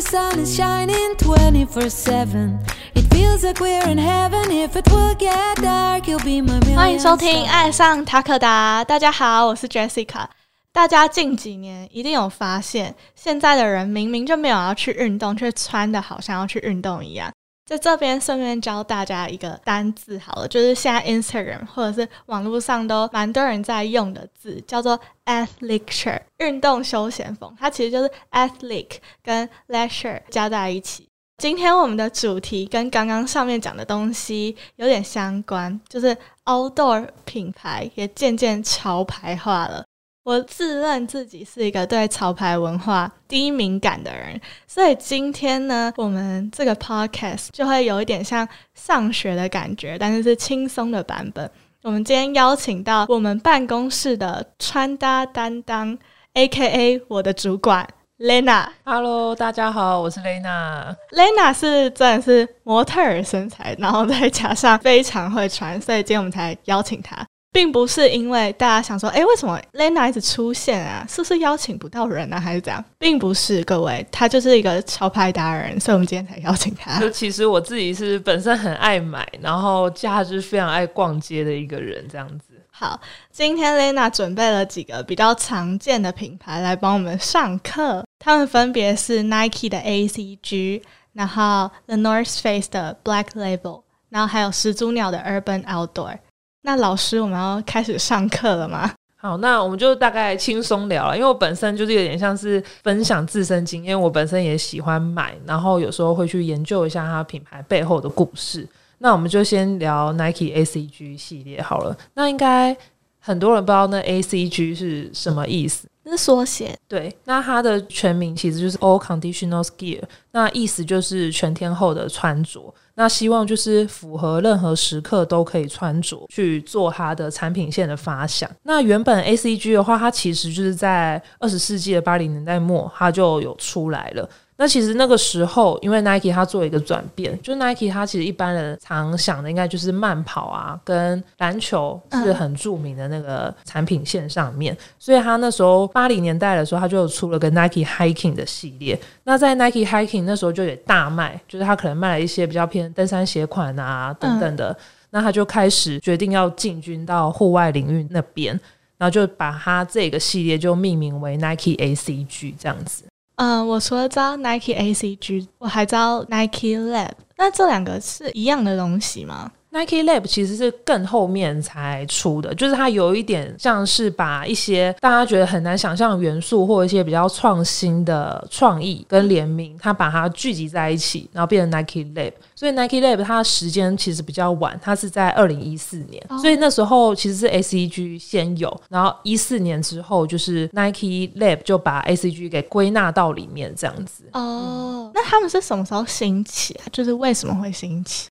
the sun is shining 24 7. It feels like we're in heaven. If it will get dark, you'll be my 欢迎收听《爱上塔克达》，大家好，我是 Jessica。大家近几年一定有发现，现在的人明明就没有要去运动，却穿的好像要去运动一样。在这边顺便教大家一个单字好了，就是现在 Instagram 或者是网络上都蛮多人在用的字，叫做 athleisure，运动休闲风。它其实就是 athletic 跟 leisure 加在一起。今天我们的主题跟刚刚上面讲的东西有点相关，就是 outdoor 品牌也渐渐潮牌化了。我自认自己是一个对潮牌文化低敏感的人，所以今天呢，我们这个 podcast 就会有一点像上学的感觉，但是是轻松的版本。我们今天邀请到我们办公室的穿搭担当，A.K.A 我的主管 Lena。Hello，大家好，我是 Lena。Lena 是真的是模特儿身材，然后再加上非常会穿，所以今天我们才邀请她，并不是因为大家想说，诶，为什么 Lena 一直出现啊？是不是邀请不到人啊，还是怎样？并不是，各位，他就是一个潮牌达人，所以我们今天才邀请他。就其实我自己是本身很爱买，然后假日非常爱逛街的一个人，这样子。好，今天 Lena 准备了几个比较常见的品牌来帮我们上课，他们分别是 Nike 的 ACG，然后 The North Face 的 Black Label，然后还有始祖鸟的 Urban Outdoor。那老师，我们要开始上课了吗？好，那我们就大概轻松聊了，因为我本身就是有点像是分享自身经验，我本身也喜欢买，然后有时候会去研究一下它品牌背后的故事。那我们就先聊 Nike ACG 系列好了。那应该很多人不知道那 ACG 是什么意思。这是缩写。对，那它的全名其实就是 All Conditional Gear，那意思就是全天候的穿着。那希望就是符合任何时刻都可以穿着去做它的产品线的发想。那原本 ACG 的话，它其实就是在二十世纪的八零年代末，它就有出来了。那其实那个时候，因为 Nike 它做一个转变，就 Nike 它其实一般人常想的应该就是慢跑啊，跟篮球是很著名的那个产品线上面，所以它那时候八零年代的时候，它就有出了个 Nike Hiking 的系列。那在 Nike Hiking 那时候就也大卖，就是它可能卖了一些比较偏登山鞋款啊等等的。那它就开始决定要进军到户外领域那边，然后就把它这个系列就命名为 Nike ACG 这样子。嗯，我除了知道 Nike ACG，我还知道 Nike Lab。那这两个是一样的东西吗？Nike Lab 其实是更后面才出的，就是它有一点像是把一些大家觉得很难想象的元素，或一些比较创新的创意跟联名，它把它聚集在一起，然后变成 Nike Lab。所以 Nike Lab 它的时间其实比较晚，它是在二零一四年，哦所以那时候其实是 ACG 先有，然后一四年之后就是 Nike Lab 就把 ACG 给归纳到里面这样子。哦，那他们是什么时候兴起啊？就是为什么会兴起？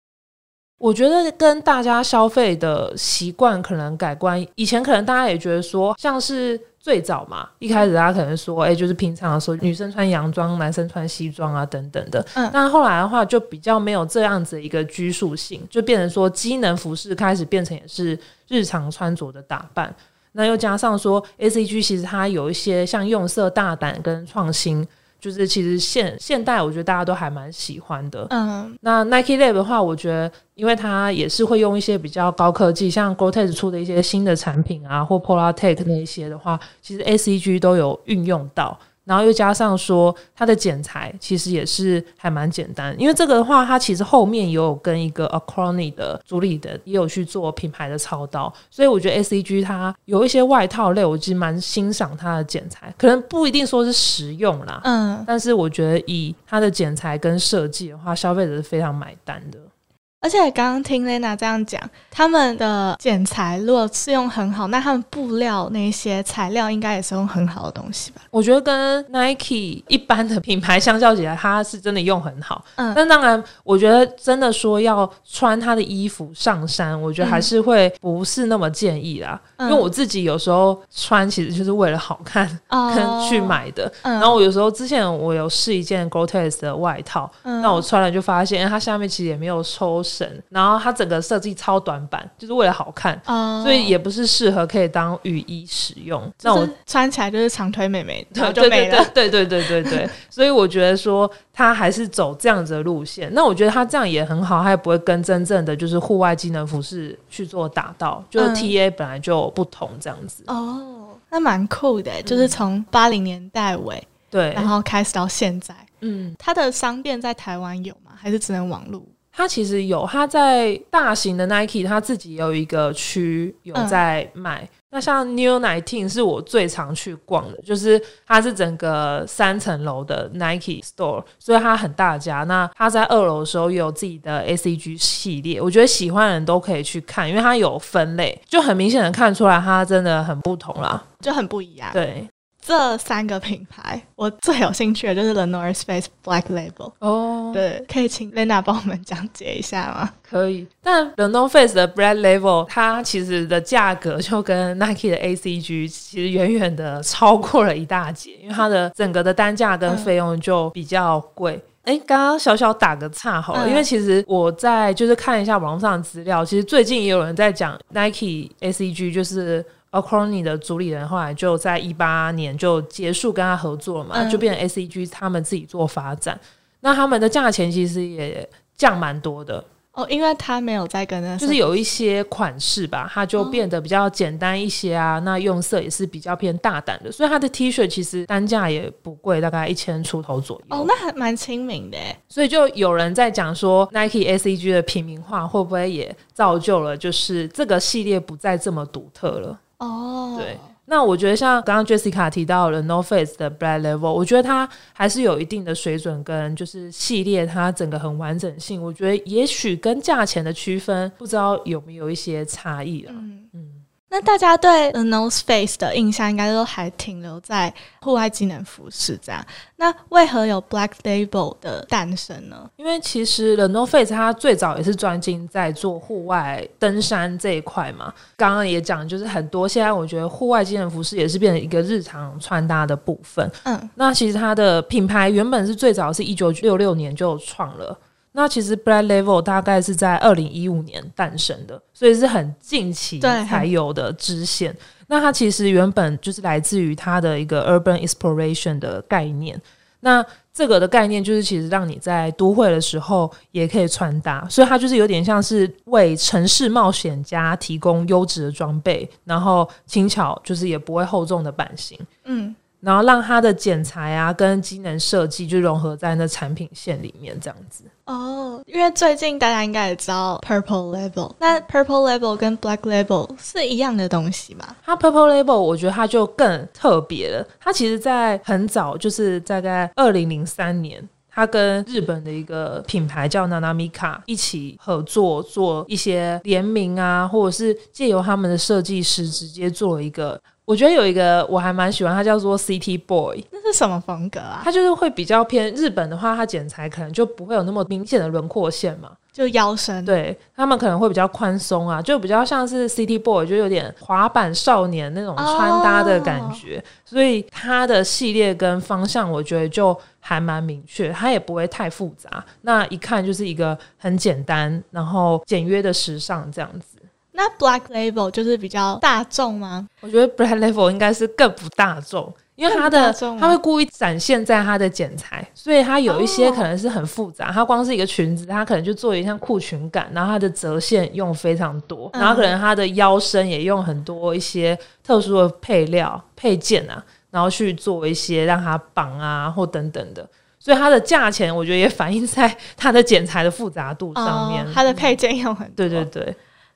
我觉得跟大家消费的习惯可能改观，以前可能大家也觉得说，像是最早嘛，一开始大家可能说，哎、就是平常的时候，女生穿洋装，男生穿西装啊，等等的。嗯但后来的话，就比较没有这样子的一个拘束性，就变成说，机能服饰开始变成也是日常穿着的打扮。那又加上说，A C G 其实它有一些像用色大胆跟创新，就是其实现现代我觉得大家都还蛮喜欢的。嗯那 Nike Lab 的话，我觉得因为它也是会用一些比较高科技，像 Gore-Tex 出的一些新的产品啊，或 Polar Tech 那一些的话，其实 ACG 都有运用到。然后又加上说它的剪裁其实也是还蛮简单，因为这个的话，它其实后面也有跟一个 Acrony 的主理的也有去做品牌的操刀，所以我觉得 ACG 它有一些外套类，我其实蛮欣赏它的剪裁，可能不一定说是实用啦，嗯，但是我觉得以它的剪裁跟设计的话，消费者是非常买单的。而且刚刚听 Lena 这样讲，他们的剪裁如果是用很好，那他们布料那些材料应该也是用很好的东西吧？我觉得跟 Nike 一般的品牌相较起来，它是真的用很好。嗯但当然，我觉得真的说要穿他的衣服上山，我觉得还是会不是那么建议啦。嗯因为我自己有时候穿其实就是为了好看哦跟去买的。嗯然后我有时候之前我有试一件 Gore-Tex 的外套，嗯那我穿了就发现，哎它下面其实也没有抽身，然后它整个设计超短版，就是为了好看，哦所以也不是适合可以当雨衣使用。那我穿起来就是长腿美眉，然后就对没了。对对对对对对，所以我觉得说他还是走这样子的路线。那我觉得他这样也很好，他也不会跟真正的就是户外机能服饰去做打到，就是嗯 TA 本来就不同这样子。哦，那蛮酷的，就是从八零年代尾，对，然后开始到现在，嗯，它的商店在台湾有吗？还是只能网络？他其实有它在大型的 Nike，它自己有一个区有在卖。那像 New Nineteen 是我最常去逛的，就是它是整个三层楼的 Nike Store，所以它很大家。那它在二楼的时候也有自己的 ACG 系列，我觉得喜欢的人都可以去看，因为它有分类，就很明显的看出来它真的很不同啦。就很不一样。对，这三个品牌，我最有兴趣的就是 The North Face Black Label。哦，对，可以请 Lena 帮我们讲解一下吗？可以，但 The North Face 的 Black Label 它其实的价格就跟 Nike 的 ACG 其实远远的超过了一大截，因为它的整个的单价跟费用就比较贵。哎、刚刚小小打个岔好了，嗯因为其实我在就是看一下网络上的资料，其实最近也有人在讲 Nike ACG 就是 a c r o n y 的主理人后来就在一八年就结束跟他合作了嘛，嗯就变成 ACG 他们自己做发展。那他们的价钱其实也降蛮多的，哦，因为他没有在跟那就是有一些款式吧，它就变得比较简单一些啊。那用色也是比较偏大胆的，所以它的 T 恤其实单价也不贵，大概一千出头左右。哦，那还蛮亲民的诶。所以就有人在讲说，Nike ACG 的平民化会不会也造就了，就是这个系列不再这么独特了？哦，对。那我觉得像刚刚 Jessica 提到了 No Face 的 Black Level，我觉得它还是有一定的水准跟就是系列它整个很完整性，我觉得也许跟价钱的区分不知道有没有一些差异啊。嗯嗯那大家对 The Nose Face 的印象应该都还停留在户外机能服饰这样。那为何有 Black Label 的诞生呢？因为其实 The North Face 它最早也是专精在做户外登山这一块嘛。刚刚也讲，就是很多现在我觉得户外机能服饰也是变成一个日常穿搭的部分。嗯，那其实它的品牌原本是最早是一九六六年就创了。那其实 Black Level 大概是在二零一五年诞生的，所以是很近期才有的支线。那它其实原本就是来自于它的一个 urban exploration 的概念。那这个的概念就是，其实让你在都会的时候也可以穿搭，所以它就是有点像是为城市冒险家提供优质的装备，然后轻巧，就是也不会厚重的版型。嗯，然后让它的剪裁啊跟机能设计就融合在那产品线里面，这样子。哦，因为最近大家应该也知道 Purple Label，那 Purple Label 跟 Black Label 是一样的东西吗？它 Purple Label 我觉得它就更特别了。它其实，在很早，就是大概二零零三年，它跟日本的一个品牌叫 Nanamika 一起合作，做一些联名啊，或者是借由他们的设计师直接做一个。我觉得有一个我还蛮喜欢，它叫做 City Boy，那是什么风格啊？它就是会比较偏日本的话，它剪裁可能就不会有那么明显的轮廓线嘛。就腰身。对他们可能会比较宽松啊，就比较像是 City Boy，就有点滑板少年那种穿搭的感觉，所以它的系列跟方向，我觉得就还蛮明确，它也不会太复杂，那一看就是一个很简单，然后简约的时尚这样子。那 Black Label 就是比较大众吗？我觉得 Black Label 应该是更不大众，因为它的它会故意展现在它的剪裁，所以它有一些哦可能是很复杂。它光是一个裙子，它可能就做一像裤裙感，然后它的折线用非常多，嗯然后可能它的腰身也用很多一些特殊的配料配件啊，然后去做一些让它绑啊或等等的。所以它的价钱，我觉得也反映在它的剪裁的复杂度上面。哦它的配件用很多。对对对，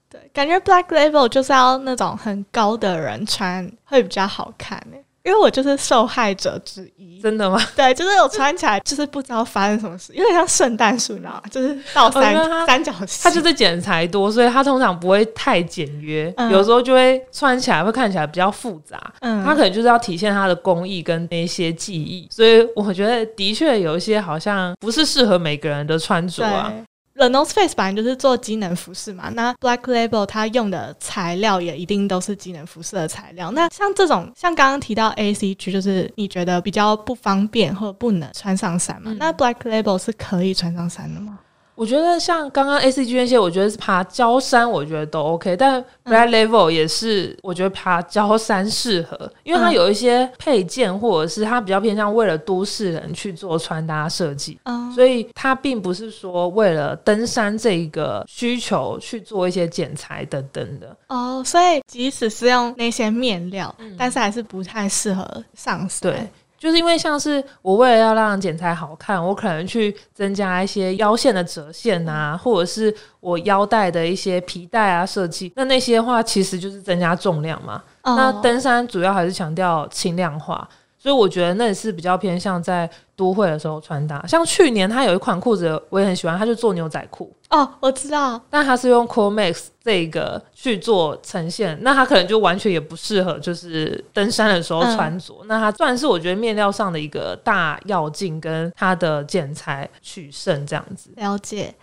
对，感觉 Black Label 就是要那种很高的人穿会比较好看诶，因为我就是受害者之一。真的吗？对，就是我穿起来就是不知道发生什么事，有点像圣诞树，你知道吗？就是倒三、角形，它就是剪裁多，所以它通常不会太简约，嗯有时候就会穿起来会看起来比较复杂。嗯它可能就是要体现它的工艺跟那些技艺，所以我觉得的确有一些好像不是适合每个人的穿着啊。North Face 本来就是做机能服饰嘛，那 Black Label 它用的材料也一定都是机能服饰的材料。那像这种，像刚刚提到 ACG，就是你觉得比较不方便或者不能穿上山嘛？嗯那 Black Label 是可以穿上山的吗？我觉得像刚刚 A C G 那些，我觉得是爬焦山，我觉得都 OK。但 Black Level 也是，我觉得爬焦山适合，因为它有一些配件，或者是它比较偏向为了都市人去做穿搭设计，所以它并不是说为了登山这一个需求去做一些剪裁等等的。哦，所以即使是用那些面料，但是还是不太适合上山。对。就是因为像是我为了要让剪裁好看，我可能去增加一些腰线的折线啊，或者是我腰带的一些皮带啊设计，那那些话其实就是增加重量嘛。那登山主要还是强调轻量化。所以我觉得那也是比较偏向在都会的时候穿搭。像去年他有一款裤子我也很喜欢，他就做牛仔裤。哦，我知道，但他是用 Core Max 这个去做呈现，那他可能就完全也不适合就是登山的时候穿着。那它算是我觉得面料上的一个大要镜，跟它的剪裁取胜这样子。了解。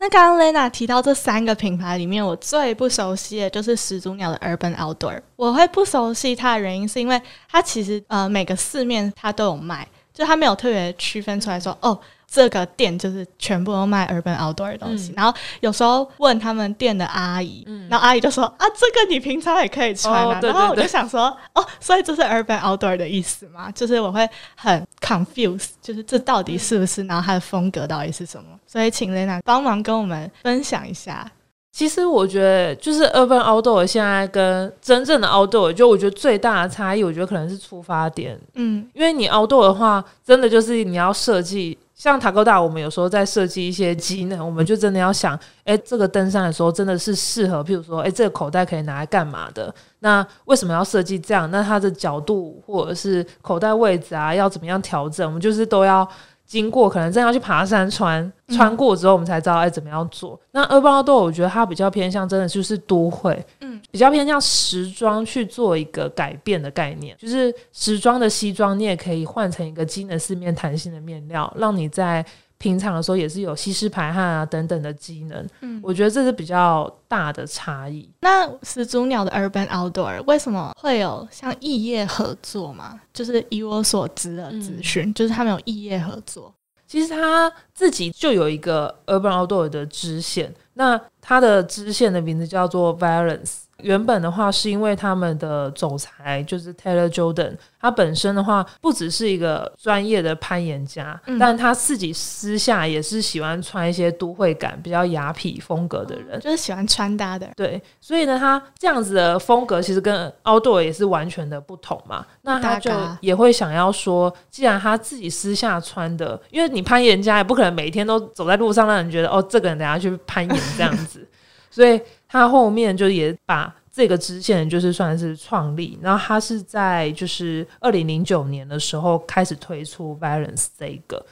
那刚刚 Lena 提到这三个品牌里面，我最不熟悉的就是始祖鸟的 Urban Outdoor。我会不熟悉它的原因，是因为它其实呃每个市面它都有卖，就他没有特别区分出来说哦。这个店就是全部都卖 urban outdoor 的东西，然后有时候问他们店的阿姨，然后阿姨就说啊，这个你平常也可以穿啊。然后我就想说，哦，所以这是 urban outdoor 的意思吗？就是我会很 confused，就是这到底是不是？然后它的风格到底是什么？所以请 Lena 帮忙跟我们分享一下。其实我觉得，就是 urban outdoor 现在跟真正的 outdoor，就我觉得最大的差异，我觉得可能是出发点。嗯，因为你 outdoor 的话，真的就是你要设计。像塔高大，我们有时候在设计一些机能，我们就真的要想，哎，这个登山的时候真的是适合，譬如说，哎，这个口袋可以拿来干嘛的？那为什么要设计这样？那它的角度或者是口袋位置啊，要怎么样调整？我们就是都要。经过可能真要去爬山穿穿过之后，我们才知道哎怎么样做。那 Urban Outdoor 我觉得它比较偏向真的就是都会，嗯，比较偏向时装去做一个改变的概念，就是时装的西装你也可以换成一个机能四面弹性的面料，让你在。平常的时候也是有吸湿排汗啊等等的机能，嗯，我觉得这是比较大的差异。那始祖鸟的 Urban Outdoor 为什么会有像异业合作嘛？就是以我所知的资讯，就是他们有异业合作。其实他自己就有一个 Urban Outdoor 的支线，那他的支线的名字叫做 Valence。原本的话是因为他们的总裁就是 Taylor Jordan，他本身的话不只是一个专业的攀岩家，但他自己私下也是喜欢穿一些都会感比较雅痞风格的人，就是喜欢穿搭的。对，所以呢，他这样子的风格其实跟 Outdoor 也是完全的不同嘛。那他就也会想要说，既然他自己私下穿的，因为你攀岩家也不可能每天都走在路上让人觉得哦，这个人等下去攀岩这样子，所以。他后面就也把这个支线就是算是创立，然后他是在就是二零零九年的时候开始推出 Balance 这个。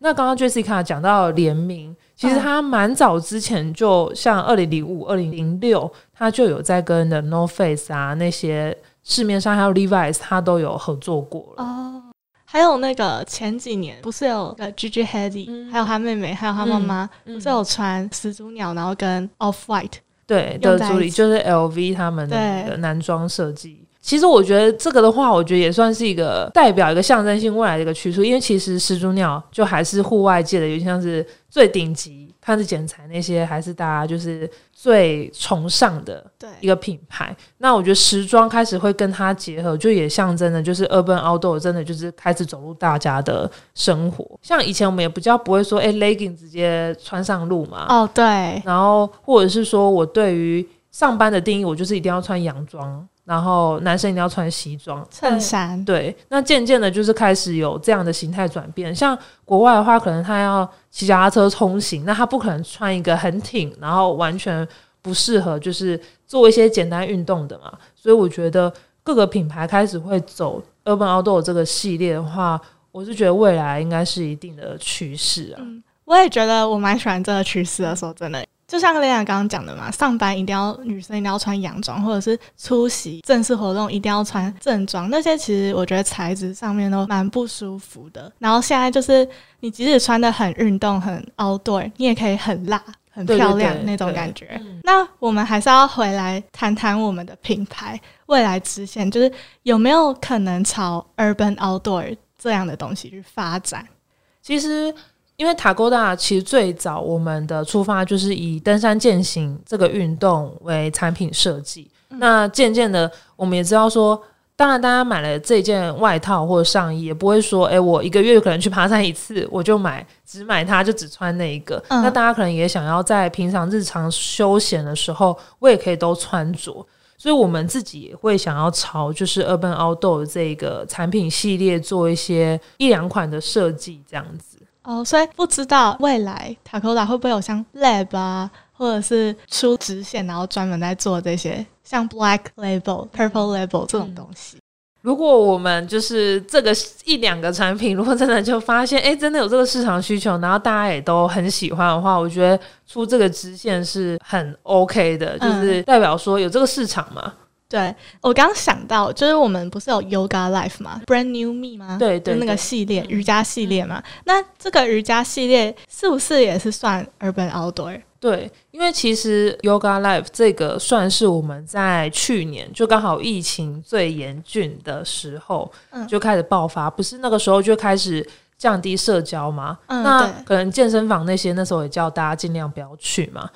那刚刚 Jessica 讲到联名，其实他蛮早之前就像二零零五、二零零六，他就有在跟 The North Face 啊那些市面上还有 Levi's，他都有合作过了。哦，还有那个前几年不是有个 Gigi Hadid，还有他妹妹，还有他妈妈，不是有穿始祖鸟，然后跟 Off White。对的助理就是 L V 他们的男装设计。其实我觉得这个的话，我觉得也算是一个代表一个象征性未来的一个趋势，因为其实始祖鸟就还是户外界的，有点像是最顶级。它的剪裁那些还是大家就是最崇尚的一个品牌。那我觉得时装开始会跟它结合，就也象征的，就是 Urban Outdoor 真的就是开始走入大家的生活。像以前我们也比较不会说，哎，legging 直接穿上路嘛。哦，对。然后或者是说我对于上班的定义，我就是一定要穿洋装。然后男生一定要穿西装、衬衫。对，那渐渐的，就是开始有这样的形态转变。像国外的话，可能他要骑脚踏车通行，那他不可能穿一个很挺，然后完全不适合，就是做一些简单运动的嘛。所以我觉得各个品牌开始会走 Urban Outdoor 这个系列的话，我是觉得未来应该是一定的趋势啊。嗯，我也觉得我蛮喜欢这个趋势的，说真的。就像雷亚刚刚讲的嘛，上班一定要女生一定要穿洋装，或者是出席正式活动一定要穿正装，那些其实我觉得材质上面都蛮不舒服的。然后现在就是你即使穿的很运动、很 outdoor，你也可以很辣、很漂亮那种感觉。那我们还是要回来谈谈我们的品牌未来支线，就是有没有可能朝 urban outdoor 这样的东西去发展？其实。因为塔沟大其实最早我们的出发就是以登山健行这个运动为产品设计，那渐渐的我们也知道说。当然，大家买了这件外套或者上衣，也不会说，哎，我一个月可能去爬山一次，我就买只买它，就只穿那一个。那大家可能也想要在平常日常休闲的时候，我也可以都穿着。所以，我们自己也会想要朝就是 Urban Outdoor 这个产品系列做一些一两款的设计，这样子。哦，所以不知道未来 Takoda 会不会有像 Lab 啊，或者是出直线，然后专门在做这些。像 Black Label、Purple Label 这种东西，如果我们就是这个一两个产品，如果真的就发现，哎，真的有这个市场需求，然后大家也都很喜欢的话，我觉得出这个支线是很 OK 的，就是代表说有这个市场嘛。对我刚想到，就是我们不是有 Yoga Life 吗？Brand New Me 吗？对对，那个系列瑜伽系列嘛。那这个瑜伽系列是不是也是算 Urban Outdoor？对，因为其实 Yoga Life 这个算是我们在去年就刚好疫情最严峻的时候就开始爆发，不是那个时候就开始。降低社交嘛，那可能健身房那些那时候也叫大家尽量不要去嘛。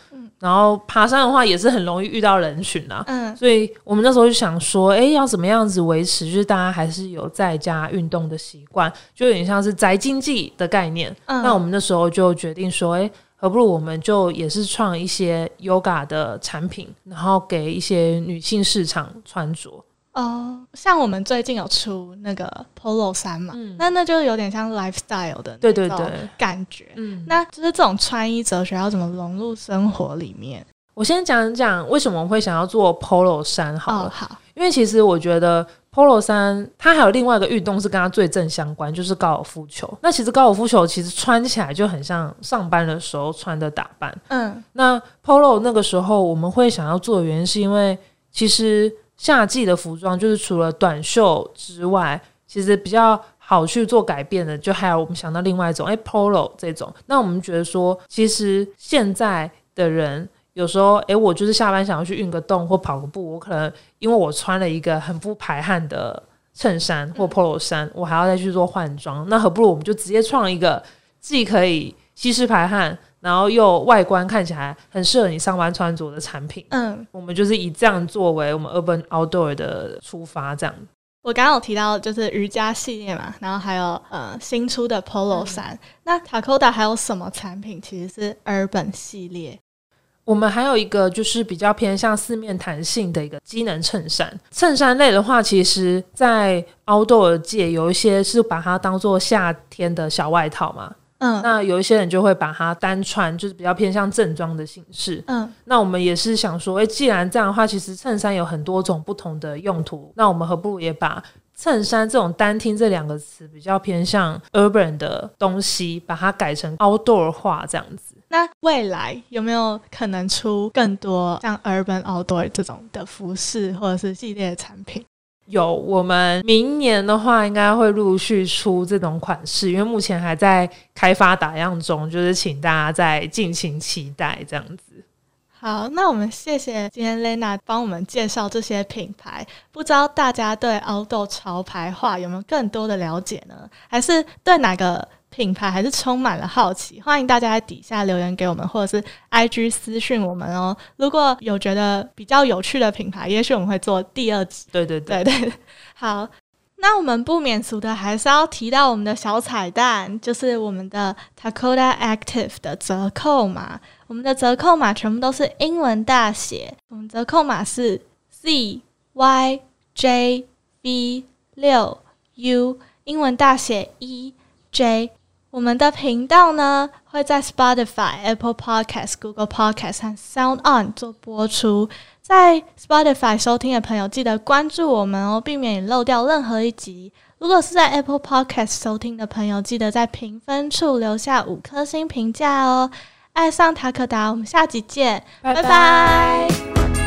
然后爬山的话也是很容易遇到人群啊。嗯，所以我们那时候就想说，哎，要怎么样子维持，就是大家还是有在家运动的习惯，就有点像是宅经济的概念。那我们那时候就决定说，哎，何不如我们就也是创一些 yoga 的产品，然后给一些女性市场穿着。哦，像我们最近有出那个 polo 衫嘛，那那就有点像 lifestyle 的对对对。感觉，嗯，那就是这种穿衣哲学要怎么融入生活里面？我先讲讲为什么会想要做 polo 衫，好了，好，因为其实我觉得 polo 衫它还有另外一个运动是跟它最正相关，就是高尔夫球。那其实高尔夫球其实穿起来就很像上班的时候穿的打扮，嗯，那 polo 那个时候我们会想要做的原因是因为其实。夏季的服装就是除了短袖之外，其实比较好去做改变的，就还有我们想到另外一种，哎，polo 这种。那我们觉得说，其实现在的人有时候，哎，我就是下班想要去运个动或跑个步，我可能因为我穿了一个很不排汗的衬衫或 polo 衫，我还要再去做换装。那何不如我们就直接创一个既可以吸湿排汗。然后又外观看起来很适合你上班穿着的产品，嗯，我们就是以这样作为我们 Urban Outdoor 的出发，这样。我刚刚有提到就是瑜伽系列嘛，然后还有呃新出的 Polo 衫。那 Takoda 还有什么产品其实是 Urban 系列？我们还有一个就是比较偏向四面弹性的一个机能衬衫。衬衫类的话，其实在 Outdoor 界有一些是把它当做夏天的小外套嘛。嗯，那有一些人就会把它单穿，就是比较偏向正装的形式。嗯，那我们也是想说，哎，既然这样的话，其实衬衫有很多种不同的用途，那我们何不如也把衬衫这种单听这两个词比较偏向 urban 的东西，把它改成 outdoor 化这样子？那未来有没有可能出更多像 urban outdoor 这种的服饰或者是系列产品？有，我们明年的话应该会陆续出这种款式，因为目前还在开发打样中，就是请大家再尽情期待这样子。好，那我们谢谢今天 Lena 帮我们介绍这些品牌，不知道大家对 Aldo 潮牌化有没有更多的了解呢？还是对哪个？品牌还是充满了好奇，欢迎大家在底下留言给我们，或者是 IG 私讯我们哦。如果有觉得比较有趣的品牌，也许我们会做第二集。对对对对，好，那我们不免俗的还是要提到我们的小彩蛋，就是我们的 Takoda Active 的折扣码。我们的折扣码全部都是英文大写，我们折扣码是 Z Y J V 六 U，英文大写 E J。我们的频道呢会在 Spotify、Apple Podcast、Google Podcast 和 Sound On 做播出。在 Spotify 收听的朋友，记得关注我们哦，避免漏掉任何一集。如果是在 Apple Podcast 收听的朋友，记得在评分处留下五颗星评价哦。爱上塔可达，我们下集见，拜拜。